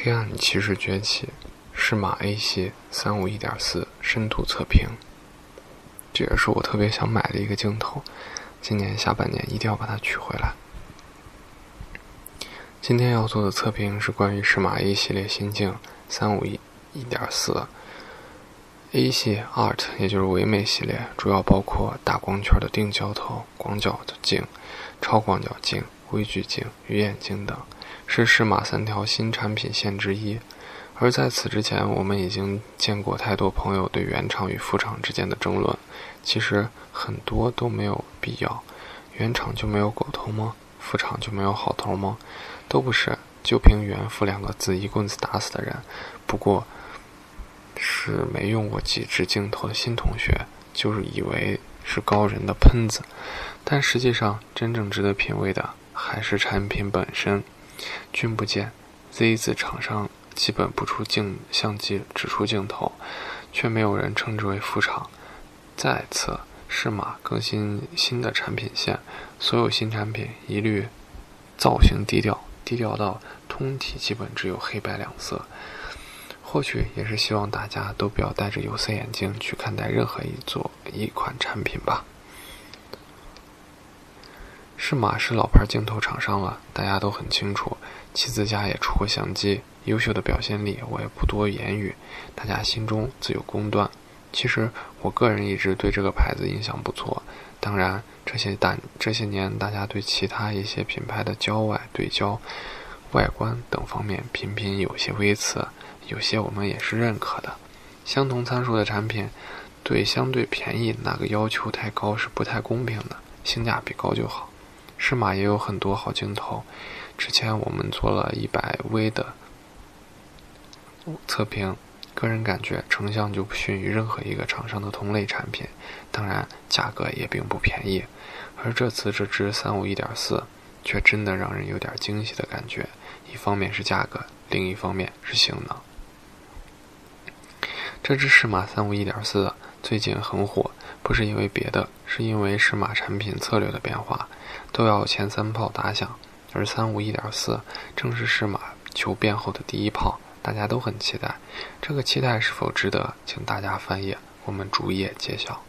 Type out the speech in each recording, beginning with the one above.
黑暗骑士崛起，适马 A 系三五一点四深度测评。这也是我特别想买的一个镜头，今年下半年一定要把它取回来。今天要做的测评是关于适马 A 系列新镜三五一一点四 A 系 Art，也就是唯美系列，主要包括大光圈的定焦头、广角的镜、超广角镜、微距镜、鱼眼镜等。是适马三条新产品线之一，而在此之前，我们已经见过太多朋友对原厂与副厂之间的争论。其实很多都没有必要，原厂就没有狗头吗？副厂就没有好头吗？都不是，就凭“原副”两个字，一棍子打死的人，不过是没用过几支镜头的新同学，就是以为是高人的喷子，但实际上真正值得品味的还是产品本身。君不见，Z 字厂商基本不出镜相机，只出镜头，却没有人称之为副厂。再次，适马更新新的产品线，所有新产品一律造型低调，低调到通体基本只有黑白两色。或许也是希望大家都不要戴着有色眼镜去看待任何一座一款产品吧。是马是老牌镜头厂商了，大家都很清楚。其自家也出过相机，优秀的表现力我也不多言语，大家心中自有公断。其实我个人一直对这个牌子印象不错。当然，这些但这些年大家对其他一些品牌的焦外对焦、外观等方面频频有些微词，有些我们也是认可的。相同参数的产品，对相对便宜哪个要求太高是不太公平的，性价比高就好。适马也有很多好镜头，之前我们做了一百微的测评，个人感觉成像就不逊于任何一个厂商的同类产品，当然价格也并不便宜。而这次这支三五一点四，却真的让人有点惊喜的感觉，一方面是价格，另一方面是性能。这支适马三五一点四最近很火。不是因为别的，是因为适马产品策略的变化，都要前三炮打响，而三五一点四正是适马求变后的第一炮，大家都很期待。这个期待是否值得，请大家翻页，我们逐页揭晓。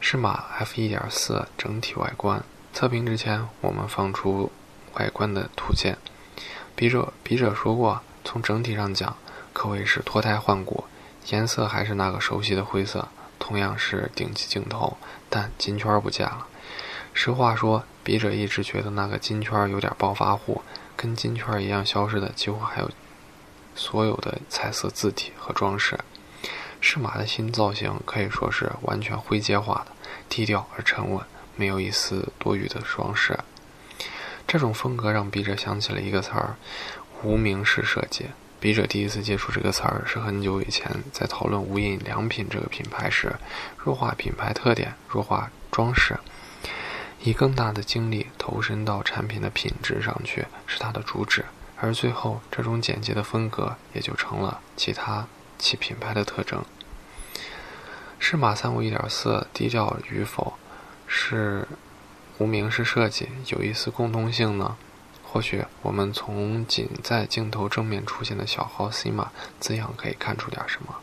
适马 F 一点四整体外观测评之前，我们放出外观的图鉴。笔者笔者说过，从整体上讲，可谓是脱胎换骨，颜色还是那个熟悉的灰色。同样是顶级镜头，但金圈不见了。实话说，笔者一直觉得那个金圈有点暴发户，跟金圈一样消失的几乎还有所有的彩色字体和装饰。适马的新造型可以说是完全灰阶化的，低调而沉稳，没有一丝多余的装饰。这种风格让笔者想起了一个词儿：无名氏设计。笔者第一次接触这个词儿是很久以前，在讨论无印良品这个品牌时，弱化品牌特点，弱化装饰，以更大的精力投身到产品的品质上去，是它的主旨。而最后，这种简洁的风格也就成了其他其品牌的特征。适马三五一点四低调与否，是无名氏设计有一丝共通性呢？或许我们从仅在镜头正面出现的小号 C 码字样可以看出点什么。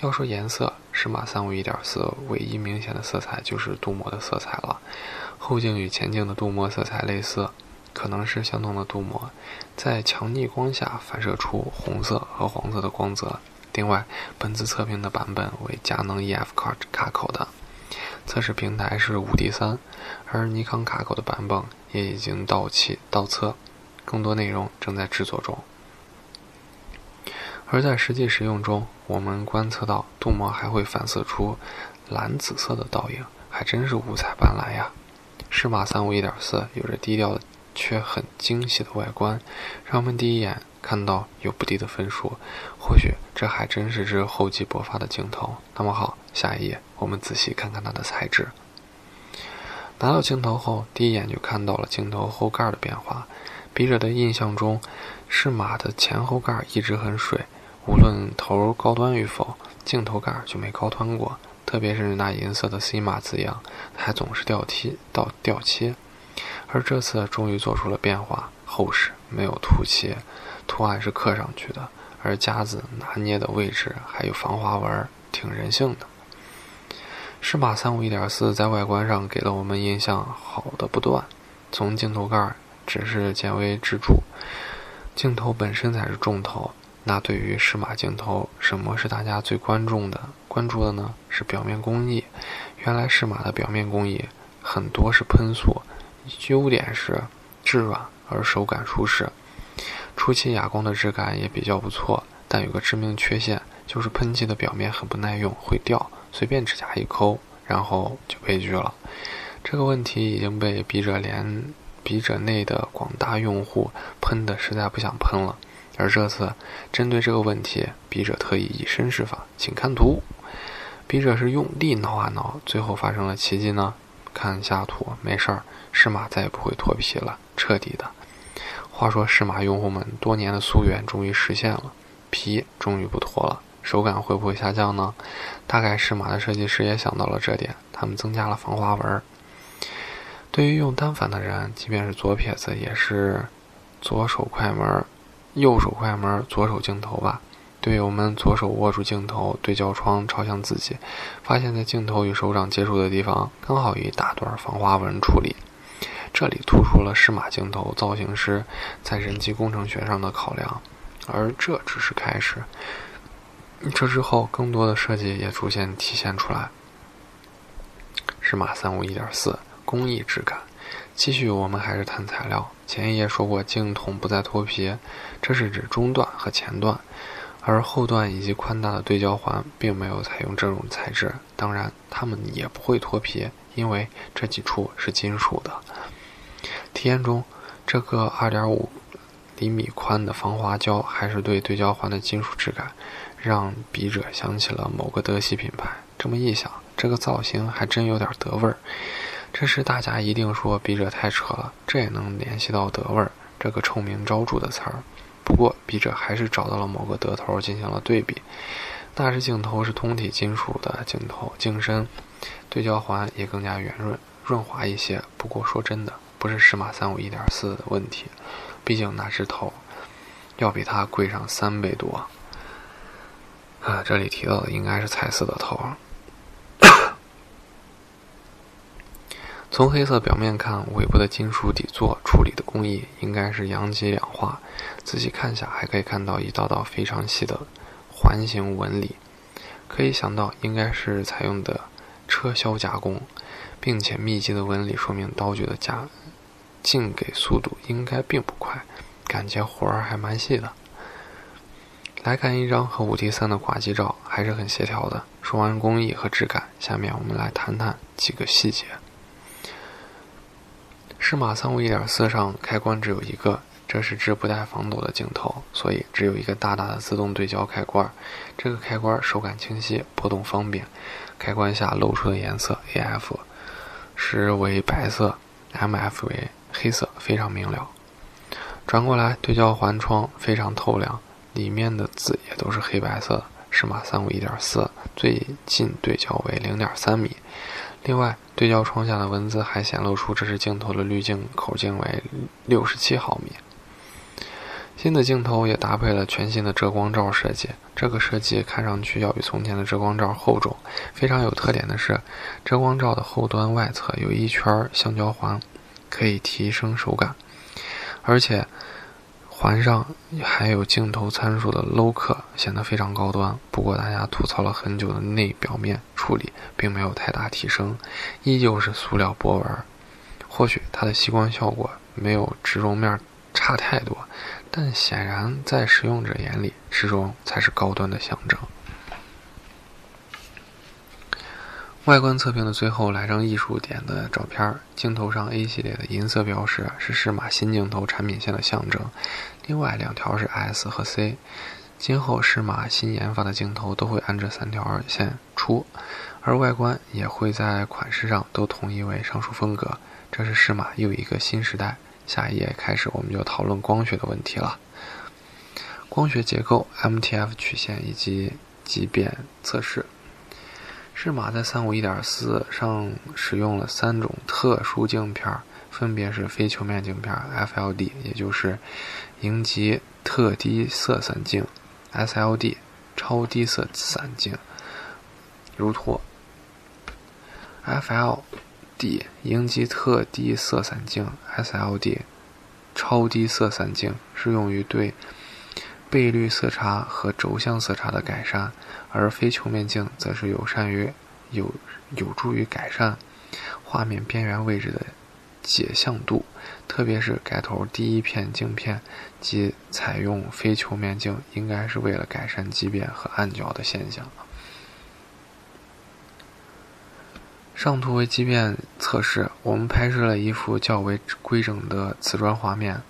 要说颜色，适马三五一点四唯一明显的色彩就是镀膜的色彩了。后镜与前镜的镀膜色彩类似，可能是相同的镀膜，在强逆光下反射出红色和黄色的光泽。另外，本次测评的版本为佳能 EF 卡卡口的。测试平台是五 D 三，而尼康卡口的版本也已经到期到测，更多内容正在制作中。而在实际使用中，我们观测到镀膜还会反射出蓝紫色的倒影，还真是五彩斑斓呀！适马三五一点四有着低调的却很惊喜的外观，让我们第一眼看到有不低的分数。或许这还真是只厚积薄发的镜头。那么好。下一页，我们仔细看看它的材质。拿到镜头后，第一眼就看到了镜头后盖的变化。笔者的印象中，适马的前后盖一直很水，无论头高端与否，镜头盖就没高端过。特别是那银色的 C 码字样，还总是掉漆到掉漆。而这次终于做出了变化，厚实，没有凸起，图案是刻上去的，而夹子拿捏的位置还有防滑纹，挺人性的。适马三五一点四在外观上给了我们印象好的不断，从镜头盖只是见微知著，镜头本身才是重头。那对于适马镜头，什么是大家最关注的？关注的呢是表面工艺。原来适马的表面工艺很多是喷塑，优点是质软而手感舒适，初期哑光的质感也比较不错。但有个致命缺陷，就是喷漆的表面很不耐用，会掉。随便指甲一抠，然后就悲剧了。这个问题已经被笔者连笔者内的广大用户喷的实在不想喷了。而这次针对这个问题，笔者特意以身试法，请看图。笔者是用力挠啊挠，最后发生了奇迹呢。看一下图，没事儿，适马再也不会脱皮了，彻底的。话说适马用户们多年的夙愿终于实现了，皮终于不脱了。手感会不会下降呢？大概适马的设计师也想到了这点，他们增加了防滑纹。对于用单反的人，即便是左撇子，也是左手快门，右手快门，左手镜头吧。队友们左手握住镜头，对焦窗朝向自己，发现在镜头与手掌接触的地方，刚好一大段防滑纹处理。这里突出了适马镜头造型师在人机工程学上的考量，而这只是开始。这之后，更多的设计也逐渐体现出来。适马三五一点四工艺质感，继续我们还是谈材料。前一页说过镜筒不再脱皮，这是指中段和前段，而后段以及宽大的对焦环并没有采用这种材质。当然，它们也不会脱皮，因为这几处是金属的。体验中，这个二点五厘米宽的防滑胶还是对对焦环的金属质感。让笔者想起了某个德系品牌。这么一想，这个造型还真有点德味儿。这时大家一定说笔者太扯了，这也能联系到德味儿这个臭名昭著的词儿。不过笔者还是找到了某个德头进行了对比。大致镜头是通体金属的镜头，镜身、对焦环也更加圆润、润滑一些。不过说真的，不是适马三五一点四的问题，毕竟那只头要比它贵上三倍多。啊，这里提到的应该是彩色的头。从黑色表面看，尾部的金属底座处理的工艺应该是阳极氧化。仔细看下，还可以看到一道道非常细的环形纹理，可以想到应该是采用的车削加工，并且密集的纹理说明刀具的加进给速度应该并不快，感觉活儿还蛮细的。来看一张和五 D 三的挂机照，还是很协调的。说完工艺和质感，下面我们来谈谈几个细节。适马三五一点四上开关只有一个，这是只不带防抖的镜头，所以只有一个大大的自动对焦开关。这个开关手感清晰，波动方便。开关下露出的颜色 AF 时为白色，MF 为黑色，非常明了。转过来，对焦环窗非常透亮。里面的字也都是黑白色的，适马三五一点四，最近对焦为零点三米。另外，对焦窗下的文字还显露出这是镜头的滤镜口径为六十七毫米。新的镜头也搭配了全新的遮光罩设计，这个设计看上去要比从前的遮光罩厚重。非常有特点的是，遮光罩的后端外侧有一圈橡胶环，可以提升手感，而且。环上还有镜头参数的 low 刻，显得非常高端。不过大家吐槽了很久的内表面处理，并没有太大提升，依旧是塑料波纹。或许它的吸光效果没有植绒面差太多，但显然在使用者眼里，植绒才是高端的象征。外观测评的最后来张艺术点的照片。镜头上 A 系列的银色标识是适马新镜头产品线的象征，另外两条是 S 和 C。今后适马新研发的镜头都会按这三条线出，而外观也会在款式上都统一为上述风格。这是适马又一个新时代。下一页开始，我们就讨论光学的问题了。光学结构、MTF 曲线以及畸变测试。适马在三五一点四上使用了三种特殊镜片，分别是非球面镜片 （FLD），也就是影极特低色散镜；SLD，超低色散镜，如图。FLD 影极特低色散镜，SLD 超低色散镜是用于对倍率色差和轴向色差的改善，而非球面镜则是有善于有有助于改善画面边缘位置的解像度，特别是盖头第一片镜片即采用非球面镜，应该是为了改善畸变和暗角的现象。上图为畸变测试，我们拍摄了一幅较为规整的瓷砖画面。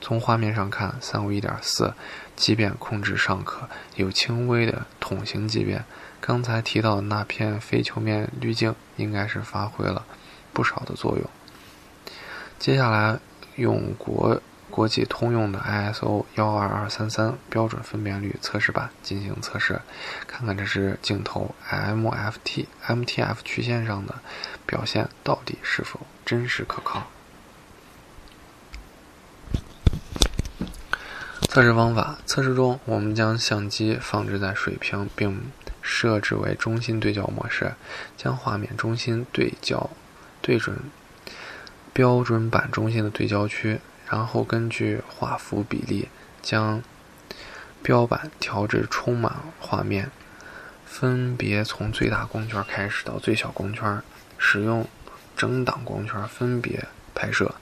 从画面上看，三五一点四畸变控制尚可，有轻微的筒形畸变。刚才提到的那片非球面滤镜，应该是发挥了不少的作用。接下来用国国际通用的 ISO 幺二二三三标准分辨率测试板进行测试，看看这是镜头 MFT MTF 曲线上的表现到底是否真实可靠。测试方法：测试中，我们将相机放置在水平，并设置为中心对焦模式，将画面中心对焦对准标准板中心的对焦区，然后根据画幅比例将标板调至充满画面，分别从最大光圈开始到最小光圈，使用整档光圈分别拍摄。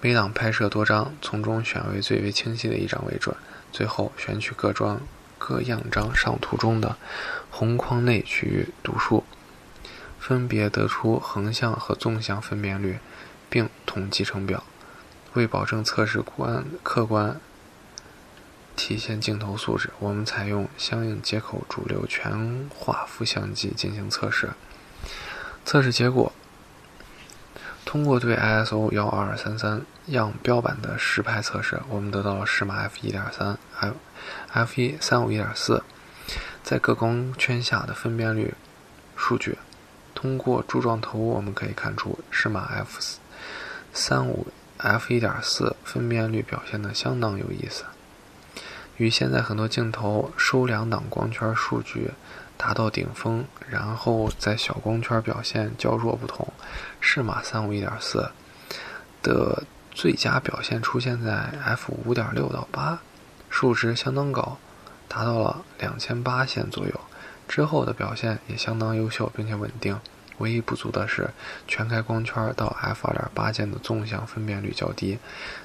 每档拍摄多张，从中选为最为清晰的一张为准。最后选取各装各样张上图中的红框内区域读数，分别得出横向和纵向分辨率，并统计成表。为保证测试观客观体现镜头素质，我们采用相应接口主流全画幅相机进行测试。测试结果。通过对 ISO 幺二三三样标版的实拍测试，我们得到了适马 f 一点三 f f 一三五一点四在各光圈下的分辨率数据。通过柱状图，我们可以看出适马 f 三五 f 一点四分辨率表现的相当有意思，与现在很多镜头收两档光圈数据。达到顶峰，然后在小光圈表现较弱不同，适马三五一点四的最佳表现出现在 f 五点六到八，数值相当高，达到了两千八线左右。之后的表现也相当优秀并且稳定，唯一不足的是全开光圈到 f 二点八间的纵向分辨率较低，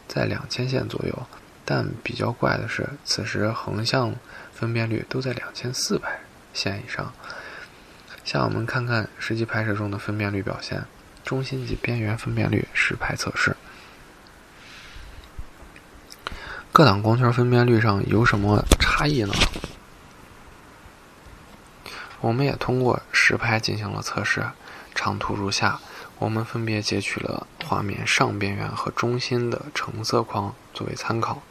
在两千线左右。但比较怪的是，此时横向分辨率都在两千四百。线以上。下我们看看实际拍摄中的分辨率表现。中心及边缘分辨率实拍测试。各档光圈分辨率上有什么差异呢？我们也通过实拍进行了测试。长图如下，我们分别截取了画面上边缘和中心的橙色框作为参考。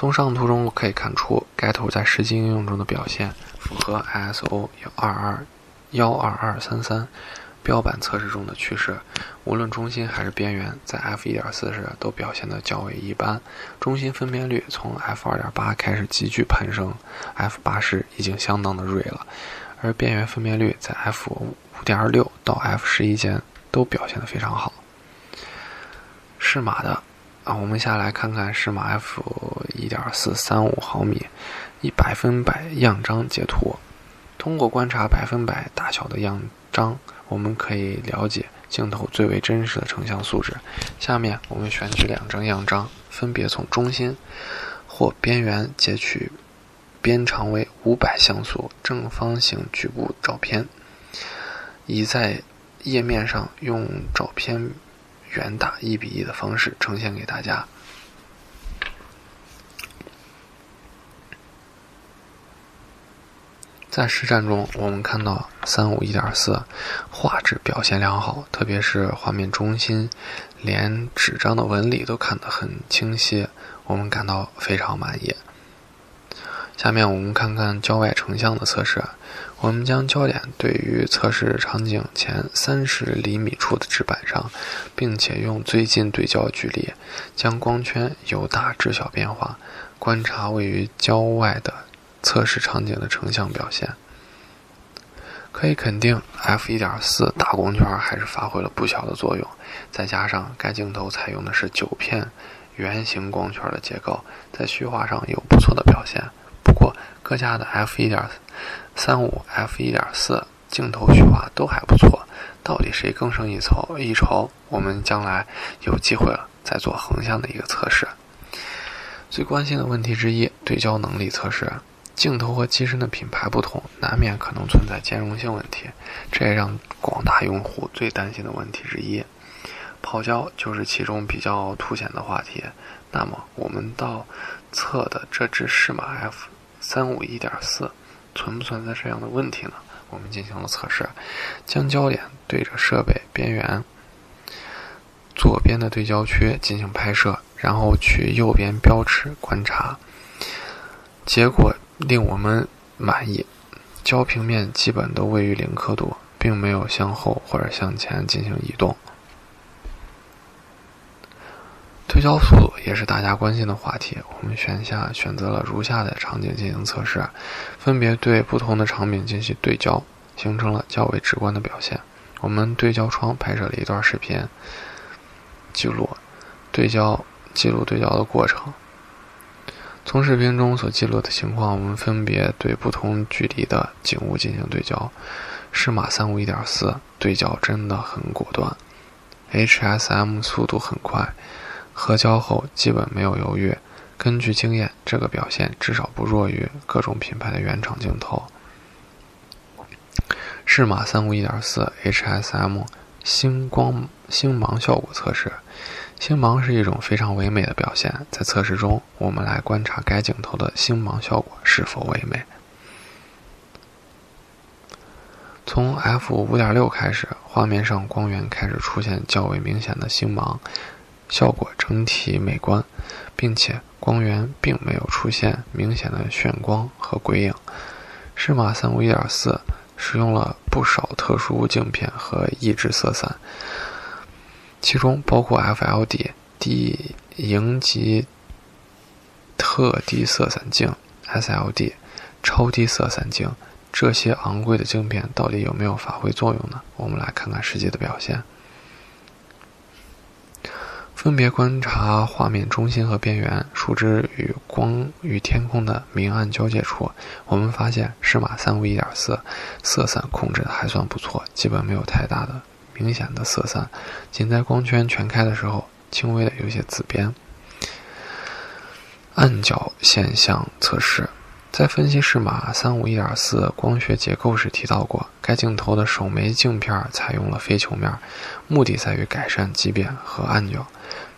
从上图中可以看出，该图在实际应用中的表现符合 ISO 幺二二幺二二三三标板测试中的趋势。无论中心还是边缘，在 f 一点四时都表现的较为一般。中心分辨率从 f 二点八开始急剧攀升，f 八时已经相当的锐了，而边缘分辨率在 f 五点六到 f 十一间都表现的非常好。适马的。我们下来看看适马 f 一点四三五毫米一百分百样张截图。通过观察百分百大小的样张，我们可以了解镜头最为真实的成像素质。下面我们选取两张样张，分别从中心或边缘截取边长为五百像素正方形局部照片，以在页面上用照片。远大一比一的方式呈现给大家。在实战中，我们看到三五一点四画质表现良好，特别是画面中心，连纸张的纹理都看得很清晰，我们感到非常满意。下面我们看看焦外成像的测试。我们将焦点对于测试场景前三十厘米处的纸板上，并且用最近对焦距离将光圈由大至小变化，观察位于焦外的测试场景的成像表现。可以肯定，f1.4 大光圈还是发挥了不小的作用。再加上该镜头采用的是九片圆形光圈的结构，在虚化上有不错的表现。不，各家的 f1.35、f1.4 镜头虚化都还不错，到底谁更胜一筹？一筹，我们将来有机会了再做横向的一个测试。最关心的问题之一，对焦能力测试。镜头和机身的品牌不同，难免可能存在兼容性问题，这也让广大用户最担心的问题之一。跑焦就是其中比较凸显的话题。那么，我们到测的这只适马 F 三五一点四，存不存在这样的问题呢？我们进行了测试，将焦点对着设备边缘左边的对焦区进行拍摄，然后取右边标尺观察，结果。令我们满意，焦平面基本都位于零刻度，并没有向后或者向前进行移动。对焦速度也是大家关心的话题，我们选下选择了如下的场景进行测试，分别对不同的场景进行对焦，形成了较为直观的表现。我们对焦窗拍摄了一段视频，记录对焦记录对焦的过程。从视频中所记录的情况，我们分别对不同距离的景物进行对焦。适马三五一点四对焦真的很果断，HSM 速度很快，合焦后基本没有犹豫。根据经验，这个表现至少不弱于各种品牌的原厂镜头。适马三五一点四 HSM 星光星芒效果测试。星芒是一种非常唯美的表现，在测试中，我们来观察该镜头的星芒效果是否唯美。从 f 五点六开始，画面上光源开始出现较为明显的星芒，效果整体美观，并且光源并没有出现明显的眩光和鬼影。适马三五一点四使用了不少特殊镜片和抑制色散。其中包括 FLD 低影级特低色散镜、SLD 超低色散镜，这些昂贵的镜片到底有没有发挥作用呢？我们来看看实际的表现。分别观察画面中心和边缘、树枝与光与天空的明暗交界处，我们发现适马三五一点四色散控制的还算不错，基本没有太大的。明显的色散，仅在光圈全开的时候，轻微的有些紫边。暗角现象测试，在分析适马三五一点四光学结构时提到过，该镜头的首枚镜片采用了非球面，目的在于改善畸变和暗角。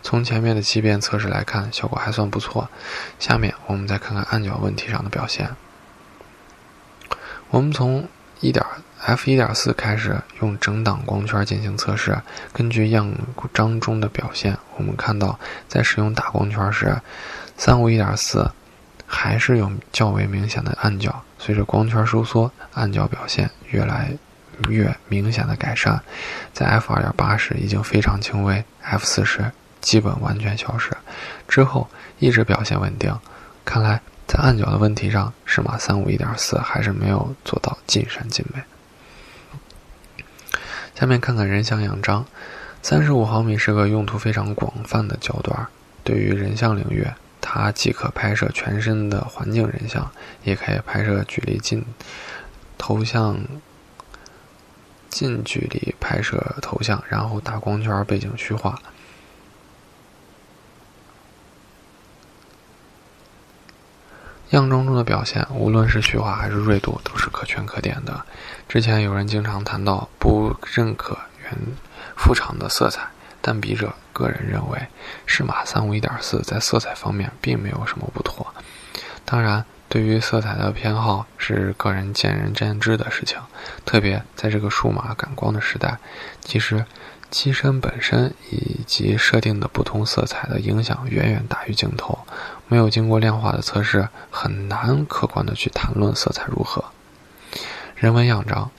从前面的畸变测试来看，效果还算不错。下面我们再看看暗角问题上的表现。我们从一点。f 一点四开始用整档光圈进行测试，根据样张中的表现，我们看到在使用大光圈时，三五一点四还是有较为明显的暗角。随着光圈收缩，暗角表现越来越明显的改善，在 f 二点八时已经非常轻微，f 四时基本完全消失，之后一直表现稳定。看来在暗角的问题上，适马三五一点四还是没有做到尽善尽美。下面看看人像样张，三十五毫米是个用途非常广泛的焦段。对于人像领域，它既可拍摄全身的环境人像，也可以拍摄距离近头像、近距离拍摄头像，然后大光圈背景虚化。样张中的表现，无论是虚化还是锐度，都是可圈可点的。之前有人经常谈到不认可原副厂的色彩，但笔者个人认为，适马三五一点四在色彩方面并没有什么不妥。当然，对于色彩的偏好是个人见仁见智的事情，特别在这个数码感光的时代，其实机身本身以及设定的不同色彩的影响远远大于镜头，没有经过量化的测试，很难客观的去谈论色彩如何。人文样张，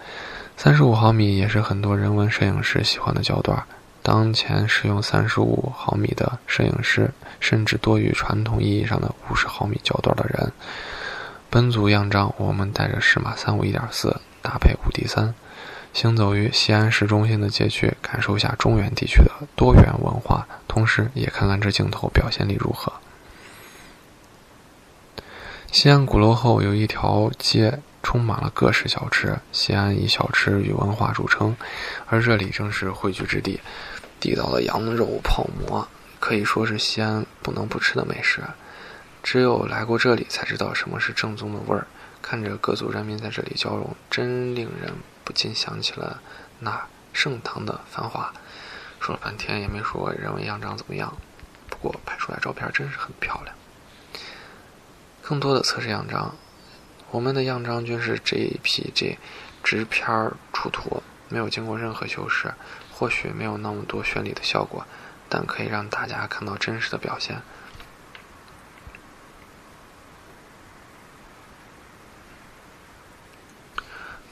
三十五毫米也是很多人文摄影师喜欢的焦段。当前使用三十五毫米的摄影师，甚至多于传统意义上的五十毫米焦段的人。本组样张，我们带着适马三五一点四，搭配五 D 三。行走于西安市中心的街区，感受下中原地区的多元文化，同时也看看这镜头表现力如何。西安鼓楼后有一条街，充满了各式小吃。西安以小吃与文化著称，而这里正是汇聚之地。地道的羊肉泡馍可以说是西安不能不吃的美食，只有来过这里才知道什么是正宗的味儿。看着各族人民在这里交融，真令人不禁想起了那盛唐的繁华。说了半天也没说人文样张怎么样，不过拍出来照片真是很漂亮。更多的测试样张，我们的样张均是 JPG 直片出图，没有经过任何修饰，或许没有那么多绚丽的效果，但可以让大家看到真实的表现。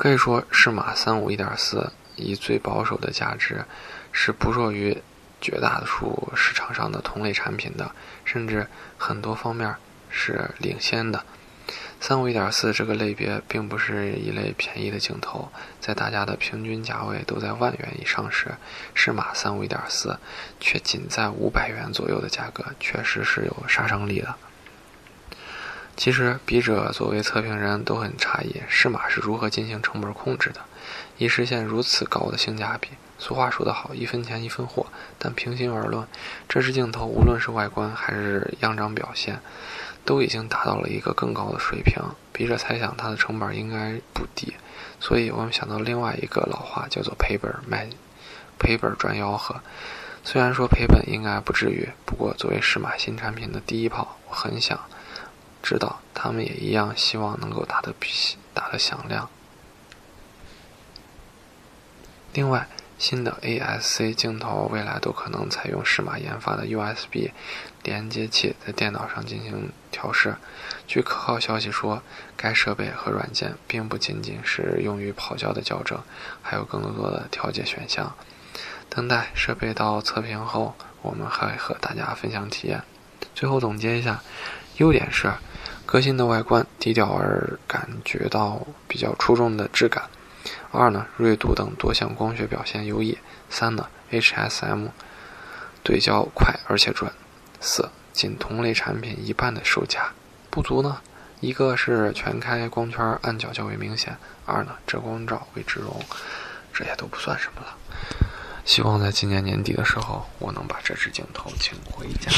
可以说，适马三五一点四以最保守的价值，是不弱于绝大多数市场上的同类产品的，甚至很多方面是领先的。三五一点四这个类别并不是一类便宜的镜头，在大家的平均价位都在万元以上时，适马三五一点四却仅在五百元左右的价格，确实是有杀伤力的。其实，笔者作为测评人都很诧异，适马是如何进行成本控制的，以实现如此高的性价比。俗话说得好，一分钱一分货。但平心而论，这支镜头无论是外观还是样张表现，都已经达到了一个更高的水平。笔者猜想，它的成本应该不低。所以我们想到另外一个老话，叫做赔本卖，赔本赚吆喝。虽然说赔本应该不至于，不过作为适马新产品的第一炮，我很想。知道他们也一样，希望能够打得比打得响亮。另外，新的 ASC 镜头未来都可能采用适马研发的 USB 连接器，在电脑上进行调试。据可靠消息说，该设备和软件并不仅仅是用于跑焦的校正，还有更多的调节选项。等待设备到测评后，我们还和大家分享体验。最后总结一下，优点是。革新的外观，低调而感觉到比较出众的质感。二呢，锐度等多项光学表现优异。三呢，HSM 对焦快而且准。四，仅同类产品一半的售价。不足呢，一个是全开光圈暗角较为明显，二呢，遮光罩为植绒，这也都不算什么了。希望在今年年底的时候，我能把这支镜头请回家。